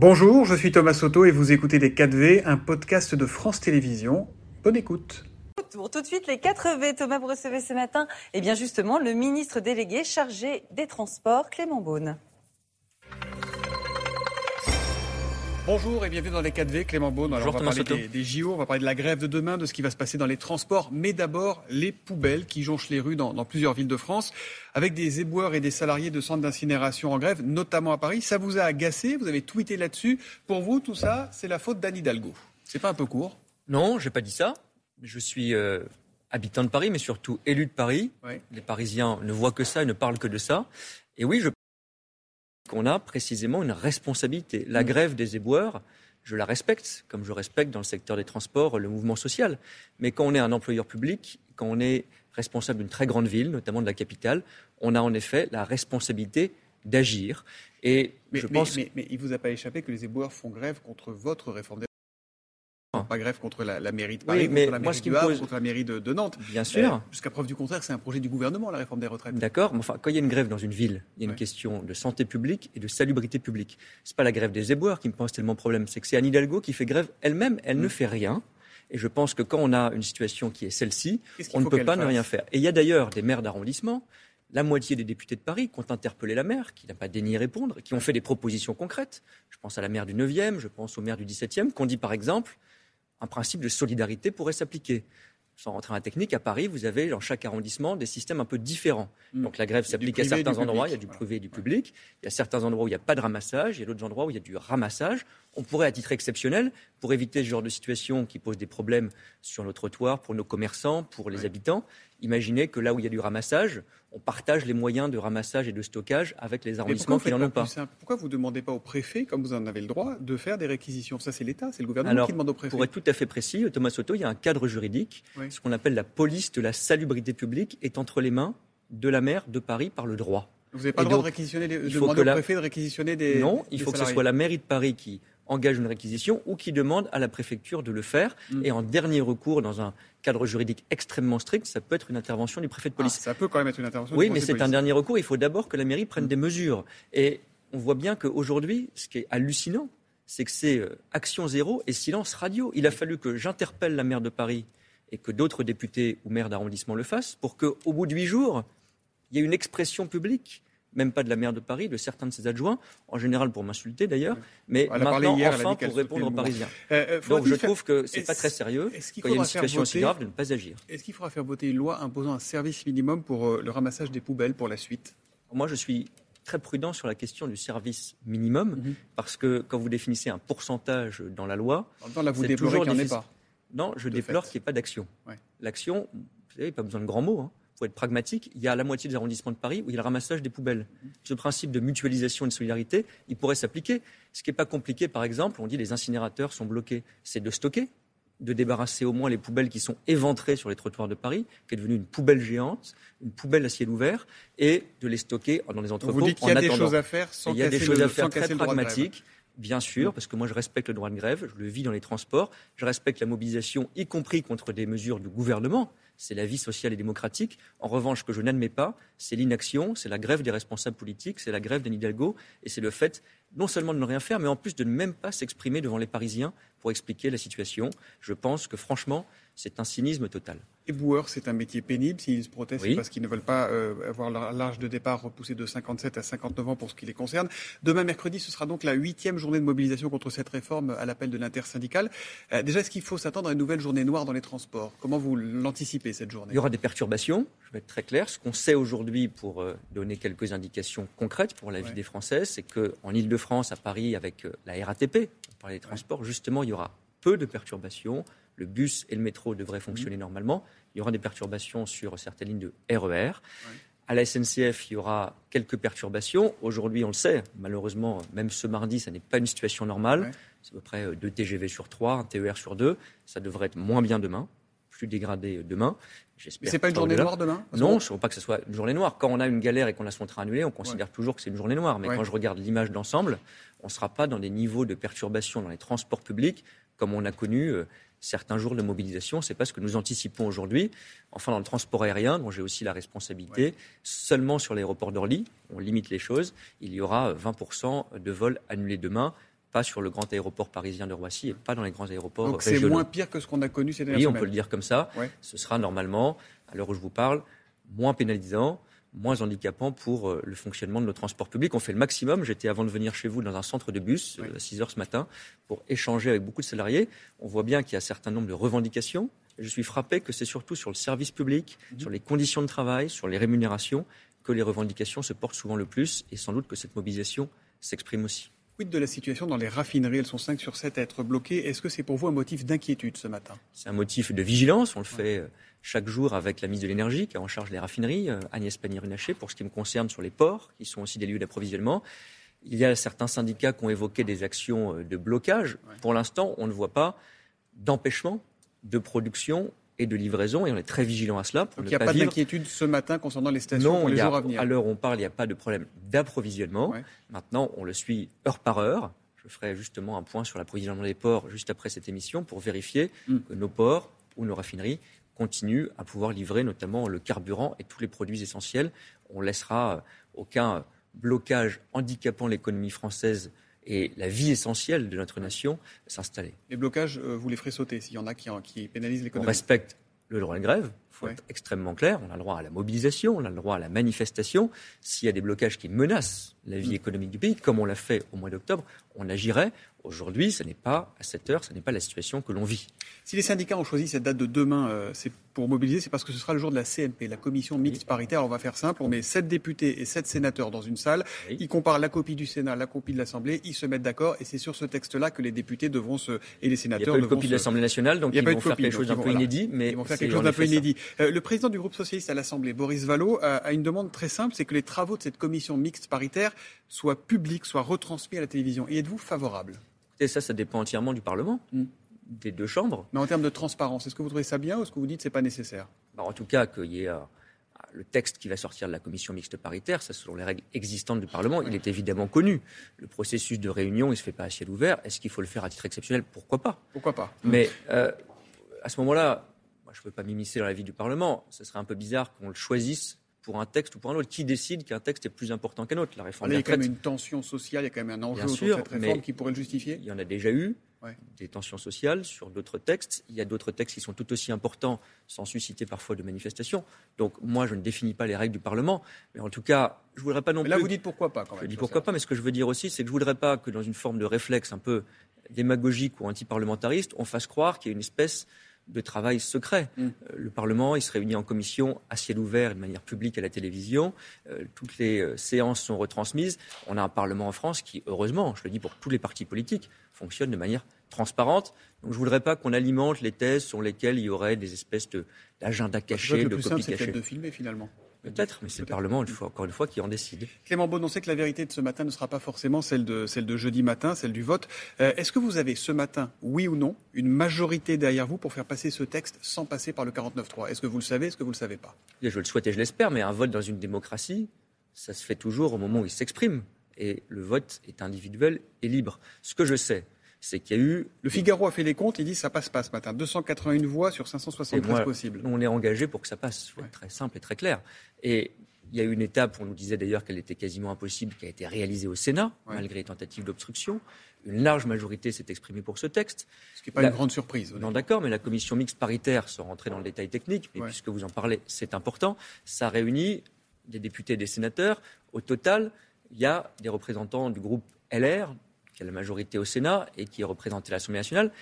Bonjour, je suis Thomas Soto et vous écoutez Les 4V, un podcast de France Télévisions. Bonne écoute. Tout de suite, les 4V. Thomas, vous recevez ce matin, et eh bien justement, le ministre délégué chargé des Transports, Clément Beaune. Bonjour et bienvenue dans les 4V, Clément Beaune. Alors, on va parler des, des, JO, on va parler de la grève de demain, de ce qui va se passer dans les transports, mais d'abord les poubelles qui jonchent les rues dans, dans, plusieurs villes de France, avec des éboueurs et des salariés de centres d'incinération en grève, notamment à Paris. Ça vous a agacé, vous avez tweeté là-dessus. Pour vous, tout ça, c'est la faute d'Anne Hidalgo. C'est pas un peu court? Non, j'ai pas dit ça. Je suis euh, habitant de Paris, mais surtout élu de Paris. Ouais. Les Parisiens ne voient que ça et ne parlent que de ça. Et oui, je qu'on a précisément une responsabilité. La grève des éboueurs, je la respecte, comme je respecte dans le secteur des transports le mouvement social. Mais quand on est un employeur public, quand on est responsable d'une très grande ville, notamment de la capitale, on a en effet la responsabilité d'agir. Et mais, je pense. Mais, mais, il vous a pas échappé que les éboueurs font grève contre votre réforme des pas grève contre la, la mairie de Paris, oui, mais contre la moi, ce qui du me Havre, pose... contre la mairie de, de Nantes. Bien sûr. Euh, Jusqu'à preuve du contraire, c'est un projet du gouvernement, la réforme des retraites. D'accord, mais enfin, quand il y a une grève dans une ville, il y a une question de santé publique et de salubrité publique. C'est pas la grève des éboueurs qui me pose tellement problème, c'est que c'est Anne Hidalgo qui fait grève elle-même, elle Mm. ne fait rien. Et je pense que quand on a une situation qui est celle-ci, Qu'est-ce on ne peut pas ne rien faire. Et il y a d'ailleurs des maires d'arrondissement, la moitié des députés de Paris qui ont interpellé la maire, qui n'a pas daigné répondre, qui ont fait des propositions concrètes. Je pense à la maire du 9e, je pense au maire du 17e, qu'on dit par exemple un principe de solidarité pourrait s'appliquer. Sans rentrer dans la technique, à Paris, vous avez dans chaque arrondissement des systèmes un peu différents. Mm. Donc la grève s'applique à certains endroits, public. il y a du Voilà. privé et du public. Il y a certains endroits où il n'y a pas de ramassage, il y a d'autres endroits où il y a du ramassage. On pourrait, à titre exceptionnel, pour éviter ce genre de situation qui pose des problèmes sur nos trottoirs, pour nos commerçants, pour les habitants, imaginer que là où il y a du ramassage, on partage les moyens de ramassage et de stockage avec les arrondissements qui n'en ont pas Pourquoi vous ne demandez pas au préfet, comme vous en avez le droit, de faire des réquisitions? Ça, c'est l'État, c'est le gouvernement Alors, qui demande au préfet. Pour être tout à fait précis, Thomas Soto, il y a un cadre juridique. Oui. Ce qu'on appelle la police de la salubrité publique est entre les mains de la maire de Paris par le droit. Vous n'avez pas Et le droit donc, de réquisitionner, les, il faut demander que au la- préfet de réquisitionner des. non, il des faut que ce soit la mairie de Paris qui engage une réquisition ou qui demande à la préfecture de le faire. Mm. Et en dernier recours, dans un cadre juridique extrêmement strict, ça peut être une intervention du préfet de Ah, police. ça peut quand même être une intervention. Oui, du mais c'est un dernier recours. Il faut d'abord que la mairie prenne Mm. des mesures. Et on voit bien qu'aujourd'hui, ce qui est hallucinant, c'est que c'est euh, action zéro et silence radio. Il a fallu que j'interpelle la maire de Paris et que d'autres députés ou maires d'arrondissement le fassent pour qu'au bout de huit jours, il y ait une expression publique, même pas de la maire de Paris, de certains de ses adjoints, en général pour m'insulter d'ailleurs, mais maintenant hier, enfin pour répondre aux Parisiens. Euh, euh, Donc je faire- trouve que c'est pas Est-ce- très sérieux Est-ce qu'il quand il y a une faudra faire situation aussi voter grave de ne pas agir. Est-ce qu'il faudra faire voter une loi imposant un service minimum pour euh, le ramassage des poubelles pour la suite? Moi, je suis très prudent sur la question du service minimum, Mhm. parce que quand vous définissez un pourcentage dans la loi, En même temps, là, vous déplorez qu'il n'y en ait pas. non, je déplore qu'il n'y ait pas d'action. Ouais. L'action, vous savez, pas besoin de grands mots. Il faut être pragmatique. Il y a la moitié des arrondissements de Paris où il y a le ramassage des poubelles. Ce principe de mutualisation et de solidarité, il pourrait s'appliquer. Ce qui n'est pas compliqué, par exemple, on dit les incinérateurs sont bloqués. C'est de stocker, de débarrasser au moins les poubelles qui sont éventrées sur les trottoirs de Paris, qui est devenue une poubelle géante, une poubelle à ciel ouvert, et de les stocker dans les entrepôts Vous dites qu'il y a des choses à faire sans Il y a des choses le- à faire très pragmatiques, bien sûr, parce que moi je respecte le droit de grève, je le vis dans les transports, je respecte la mobilisation, y compris contre des mesures du gouvernement. C'est la vie sociale et démocratique. En revanche, ce que je n'admets pas, c'est l'inaction, c'est la grève des responsables politiques, c'est la grève d'Anne Hidalgo, et c'est le fait non seulement de ne rien faire, mais en plus de ne même pas s'exprimer devant les Parisiens pour expliquer la situation. Je pense que franchement, c'est un cynisme total. Éboueurs, c'est un métier pénible. S'ils se protestent, Oui. c'est parce qu'ils ne veulent pas euh, avoir leur l'âge de départ repoussé de 57 à 59 ans pour ce qui les concerne. Demain, mercredi, ce sera donc la huitième journée de mobilisation contre cette réforme à l'appel de l'intersyndicale. Euh, déjà, est-ce qu'il faut s'attendre à une nouvelle journée noire dans les transports? Comment vous l'anticipez, cette journée Il y aura des perturbations, je vais être très clair. Ce qu'on sait aujourd'hui, pour euh, donner quelques indications concrètes pour la vie Ouais. des Français, c'est qu'en Ile-de-France, à Paris, avec euh, la RATP, on parlait des transports, justement, il y aura peu de perturbations. Le bus et le métro devraient fonctionner Mhm. normalement. Il y aura des perturbations sur certaines lignes de RER. À la SNCF, il y aura quelques perturbations. Aujourd'hui, on le sait, malheureusement, même ce mardi, ça n'est pas une situation normale. Ouais. C'est à peu près euh, deux TGV sur trois, un TER sur deux. Ça devrait être moins bien demain, plus dégradé demain. J'espère Mais c'est pas une journée noire demain Non, je ne veux pas que ce soit une journée noire. Quand on a une galère et qu'on a son train annulé, on considère toujours que c'est une journée noire. Mais Ouais. quand je regarde l'image d'ensemble, on ne sera pas dans des niveaux de perturbation dans les transports publics comme on a connu euh, certains jours de mobilisation. C'est pas ce que nous anticipons aujourd'hui. Enfin, dans le transport aérien, dont j'ai aussi la responsabilité, seulement sur l'aéroport d'Orly, on limite les choses, il y aura 20% de vols annulés demain, pas sur le grand aéroport parisien de Roissy et pas dans les grands aéroports Donc c'est moins pire que ce qu'on a connu ces dernières Oui, on peut le dire comme ça. Ce sera normalement, à l'heure où je vous parle, moins pénalisant, moins handicapant pour euh, le fonctionnement de nos transports publics. On fait le maximum. J'étais avant de venir chez vous dans un centre de bus à 6 heures ce matin pour échanger avec beaucoup de salariés. On voit bien qu'il y a un certain nombre de revendications. Je suis frappé que c'est surtout sur le service public, mhm. sur les conditions de travail, sur les rémunérations que les revendications se portent souvent le plus et sans doute que cette mobilisation s'exprime aussi. Quid de la situation dans les raffineries? Elles sont 5 sur 7 à être bloquées. Est-ce que c'est pour vous un motif d'inquiétude ce matin? C'est un motif de vigilance. On le fait euh, chaque jour avec la ministre de l'Énergie qui est en charge des raffineries, euh, Agnès Pannier-Runacher, pour ce qui me concerne sur les ports, qui sont aussi des lieux d'approvisionnement. Il y a certains syndicats qui ont évoqué des actions euh, de blocage. Pour l'instant, on ne voit pas d'empêchement de production et de livraison, et on est très vigilant à cela. Pour Donc il n'y a pas, d'inquiétude ce matin concernant les stations non, pour les jours à venir À l'heure où on parle, il n'y a pas de problème d'approvisionnement. Maintenant, on le suit heure par heure. Je ferai justement un point sur l'approvisionnement des ports juste après cette émission pour vérifier hmm. que nos ports ou nos raffineries continuent à pouvoir livrer notamment le carburant et tous les produits essentiels. On laissera aucun blocage handicapant l'économie française et la vie essentielle de notre nation s'installer. Les blocages, euh, vous les ferez sauter s'il y en a qui, qui pénalisent l'économie On respecte le droit de grève, il faut être extrêmement clair. On a le droit à la mobilisation, on a le droit à la manifestation. S'il y a des blocages qui menacent la vie mm. économique du pays, comme on l'a fait au mois d'octobre, on agirait. Aujourd'hui, ce n'est pas à cette heure, ce n'est pas la situation que l'on vit. Si les syndicats ont choisi cette date de demain euh, c'est pour mobiliser, c'est parce que ce sera le jour de la CMP, la commission mixte paritaire. on va faire simple, on met sept députés et sept sénateurs dans une salle. Ils comparent la copie du Sénat, la copie de l'Assemblée, ils se mettent d'accord et c'est sur ce texte-là que les députés devront se et les sénateurs. Il n'y a pas eu de copie de l'Assemblée nationale, donc ils vont faire quelque chose d'un peu inédit. Mais ils vont faire quelque chose d'un peu inédit. Euh, le président du groupe socialiste à l'Assemblée, Boris Vallot, a une demande très simple, c'est que les travaux de cette commission mixte paritaire soient publics, soient retransmis à la télévision. Et êtes-vous favorable? Ça, ça dépend entièrement du Parlement, hmm. des deux chambres. Mais en termes de transparence, est-ce que vous trouvez ça bien ou est-ce que vous dites que ce n'est pas nécessaire? Bah, En tout cas, qu'il y ait euh, le texte qui va sortir de la commission mixte paritaire, ça selon les règles existantes du Parlement, il est évidemment connu. Le processus de réunion, il ne se fait pas à ciel ouvert. Est-ce qu'il faut le faire à titre exceptionnel? Pourquoi pas? Pourquoi pas? Mais euh, à ce moment-là, moi, je ne peux pas m'immiscer dans la vie du Parlement. Ce serait un peu bizarre qu'on le choisisse pour un texte ou pour un autre. Qui décide qu'un texte est plus important qu'un autre La réforme Il y a quand même une tension sociale, il y a quand même un enjeu sûr, cette réforme qui pourrait le justifier Il y en a déjà eu. Des tensions sociales sur d'autres textes. Il y a d'autres textes qui sont tout aussi importants sans susciter parfois de manifestations. Donc moi, je ne définis pas les règles du Parlement. Mais en tout cas, je ne voudrais pas non mais là, vous dites pourquoi pas quand même. Je dis pourquoi pas, mais ce que je veux dire aussi, c'est que je ne voudrais pas que dans une forme de réflexe un peu démagogique ou anti-parlementariste, on fasse croire qu'il y a une espèce de travail secret. Mm. Euh, le Parlement, il se réunit en commission à ciel ouvert de manière publique à la télévision. Euh, toutes les euh, séances sont retransmises. On a un Parlement en France qui, heureusement, je le dis pour tous les partis politiques, fonctionne de manière transparente. Donc je ne voudrais pas qu'on alimente les thèses sur lesquelles il y aurait des espèces d'agendas cachés, de copies cachées. de filmer finalement. Peut-être, mais c'est le Parlement, encore une fois, qui en décide. Clément Bon, on sait que la vérité de ce matin ne sera pas forcément celle de, celle de jeudi matin, celle du vote. Euh, est-ce que vous avez ce matin, oui ou non, une majorité derrière vous pour faire passer ce texte sans passer par le 49-3 Est-ce que vous le savez Est-ce que vous ne le savez pas? Je le souhaite et je l'espère, mais un vote dans une démocratie, ça se fait toujours au moment où il s'exprime. Et le vote est individuel et libre. Ce que je sais, c'est qu'il y a eu. Le Figaro a fait les comptes, il dit ça passe pas ce matin. 281 voix sur 573 possibles. On est engagé pour que ça passe. Il très simple et très clair. Et il y a eu une étape, on nous disait d'ailleurs qu'elle était quasiment impossible, qui a été réalisée au Sénat, malgré les tentatives d'obstruction. Une large majorité s'est exprimée pour ce texte. Ce qui n'est pas une grande surprise. Non, d'accord, mais la commission mixte paritaire, sans rentrer dans le détail technique, mais puisque vous en parlez, c'est important, ça réunit des députés et des sénateurs. Au total, il y a des représentants du groupe LR, qui a la majorité au Sénat et qui est représenté à l'Assemblée nationale,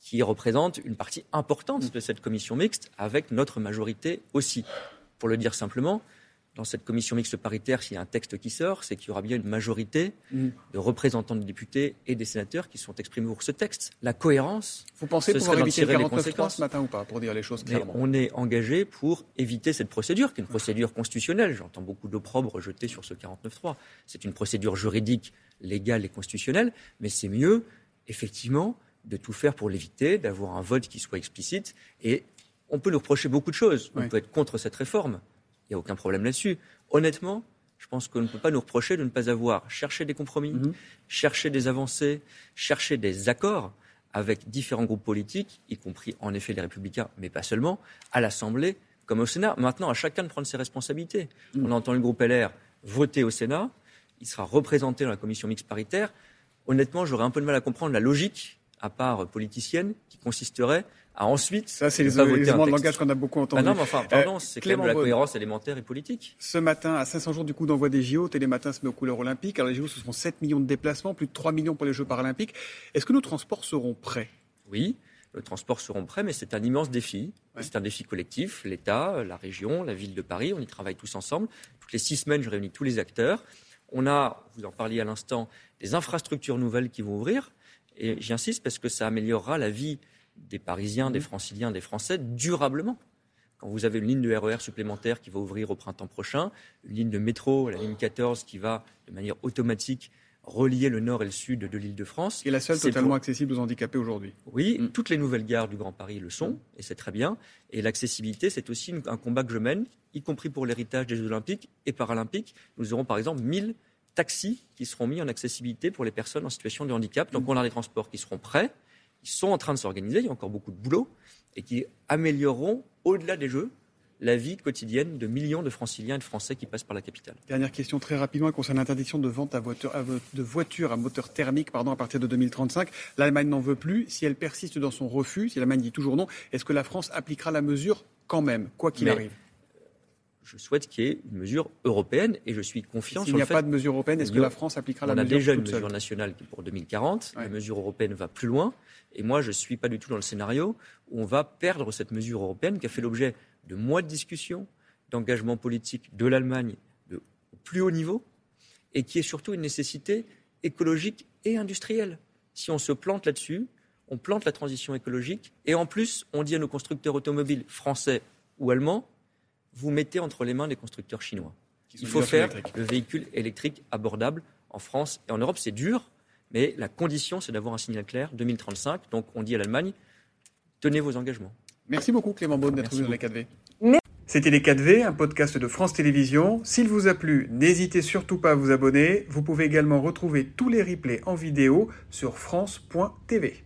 qui représente une partie importante de cette commission mixte, avec notre majorité aussi. Pour le dire simplement, dans cette commission mixte paritaire, s'il y a un texte qui sort, c'est qu'il y aura bien une majorité mm. de représentants de députés et des sénateurs qui sont exprimés pour ce texte. La cohérence. Vous pensez pouvoir éviter le 49 ce matin ou pas, pour dire les choses clairement? On est engagé pour éviter cette procédure, qui est une procédure constitutionnelle. J'entends beaucoup d'opprobre jeté sur ce 49.3. C'est une procédure juridique, légale et constitutionnelle, mais c'est mieux, effectivement, de tout faire pour l'éviter, d'avoir un vote qui soit explicite. Et on peut nous reprocher beaucoup de choses. On peut être contre cette réforme il n'y a aucun problème là-dessus. Honnêtement, je pense qu'on ne peut pas nous reprocher de ne pas avoir cherché des compromis, mhm. cherché des avancées, cherché des accords avec différents groupes politiques, y compris en effet les républicains, mais pas seulement, à l'Assemblée comme au Sénat. Maintenant, à chacun de prendre ses responsabilités. Mhm. On entend le groupe LR voter au Sénat, il sera représenté dans la commission mixte paritaire. honnêtement, j'aurais un peu de mal à comprendre la logique, à part politicienne, qui consisterait à ensuite. Ça, c'est les éléments de langage qu'on a beaucoup entendu. Bah non, mais enfin, pardon, c'est quand même la cohérence élémentaire et politique. Ce matin, à 500 jours du coup d'envoi des JO, Télématin se met aux couleurs olympiques. Alors les JO, ce seront 7 millions de déplacements, plus de 3 millions pour les Jeux paralympiques. Est-ce que nos transports seront prêts? Oui, nos transports seront prêts, mais c'est un immense défi. C'est un défi collectif. L'État, la région, la ville de Paris, on y travaille tous ensemble. Toutes les six semaines, je réunis tous les acteurs. On a, vous en parliez à l'instant, des infrastructures nouvelles qui vont ouvrir. Et j'insiste parce que ça améliorera la vie des Parisiens, des mmh. Franciliens, des Français durablement. Quand vous avez une ligne de RER e supplémentaire qui va ouvrir au printemps prochain, une ligne de métro, la ligne 14, qui va de manière automatique relier le nord et le sud de l'île de France. Et la seule totalement accessible aux handicapés aujourd'hui. Oui, mmh. toutes les nouvelles gares du Grand Paris le sont, mmh. et c'est très bien. Et l'accessibilité, c'est aussi un combat que je mène, y compris pour l'héritage des Jeux Olympiques et Paralympiques. Nous aurons par exemple 1000 taxis qui seront mis en accessibilité pour les personnes en situation de handicap. Donc on a des transports qui seront prêts, ils sont en train de s'organiser, il y a encore beaucoup de boulot, et qui amélioreront, au-delà des Jeux, la vie quotidienne de millions de franciliens et de Français qui passent par la capitale. Dernière question très rapidement concernant l'interdiction de vente de voitures à moteur thermique pardon, à partir de 2035. L'Allemagne n'en veut plus. Si elle persiste dans son refus, si l'Allemagne dit toujours non, est-ce que la France appliquera la mesure quand même, quoi qu'il arrive? Je souhaite qu'il y ait une mesure européenne et je suis confiant S'il n'y a pas de mesure européenne, est-ce que la France appliquera la mesure On a déjà une mesure nationale qui est pour 2040. La mesure européenne va plus loin. Et moi, je ne suis pas du tout dans le scénario où on va perdre cette mesure européenne qui a fait l'objet de mois de discussions, d'engagement politique de l'Allemagne au plus haut niveau et qui est surtout une nécessité écologique et industrielle. Si on se plante là-dessus, on plante la transition écologique et en plus, on dit à nos constructeurs automobiles français ou allemands vous mettez entre les mains des constructeurs chinois. Il faut faire le véhicule électrique abordable en France et en Europe. C'est dur, mais la condition, c'est d'avoir un signal clair 2035. Donc, on dit à l'Allemagne, tenez vos engagements. Merci beaucoup, Clément Beaune, d'être venu dans les 4V. C'était les 4V, un podcast de France Télévisions. S'il vous a plu, n'hésitez surtout pas à vous abonner. Vous pouvez également retrouver tous les replays en vidéo sur France.tv.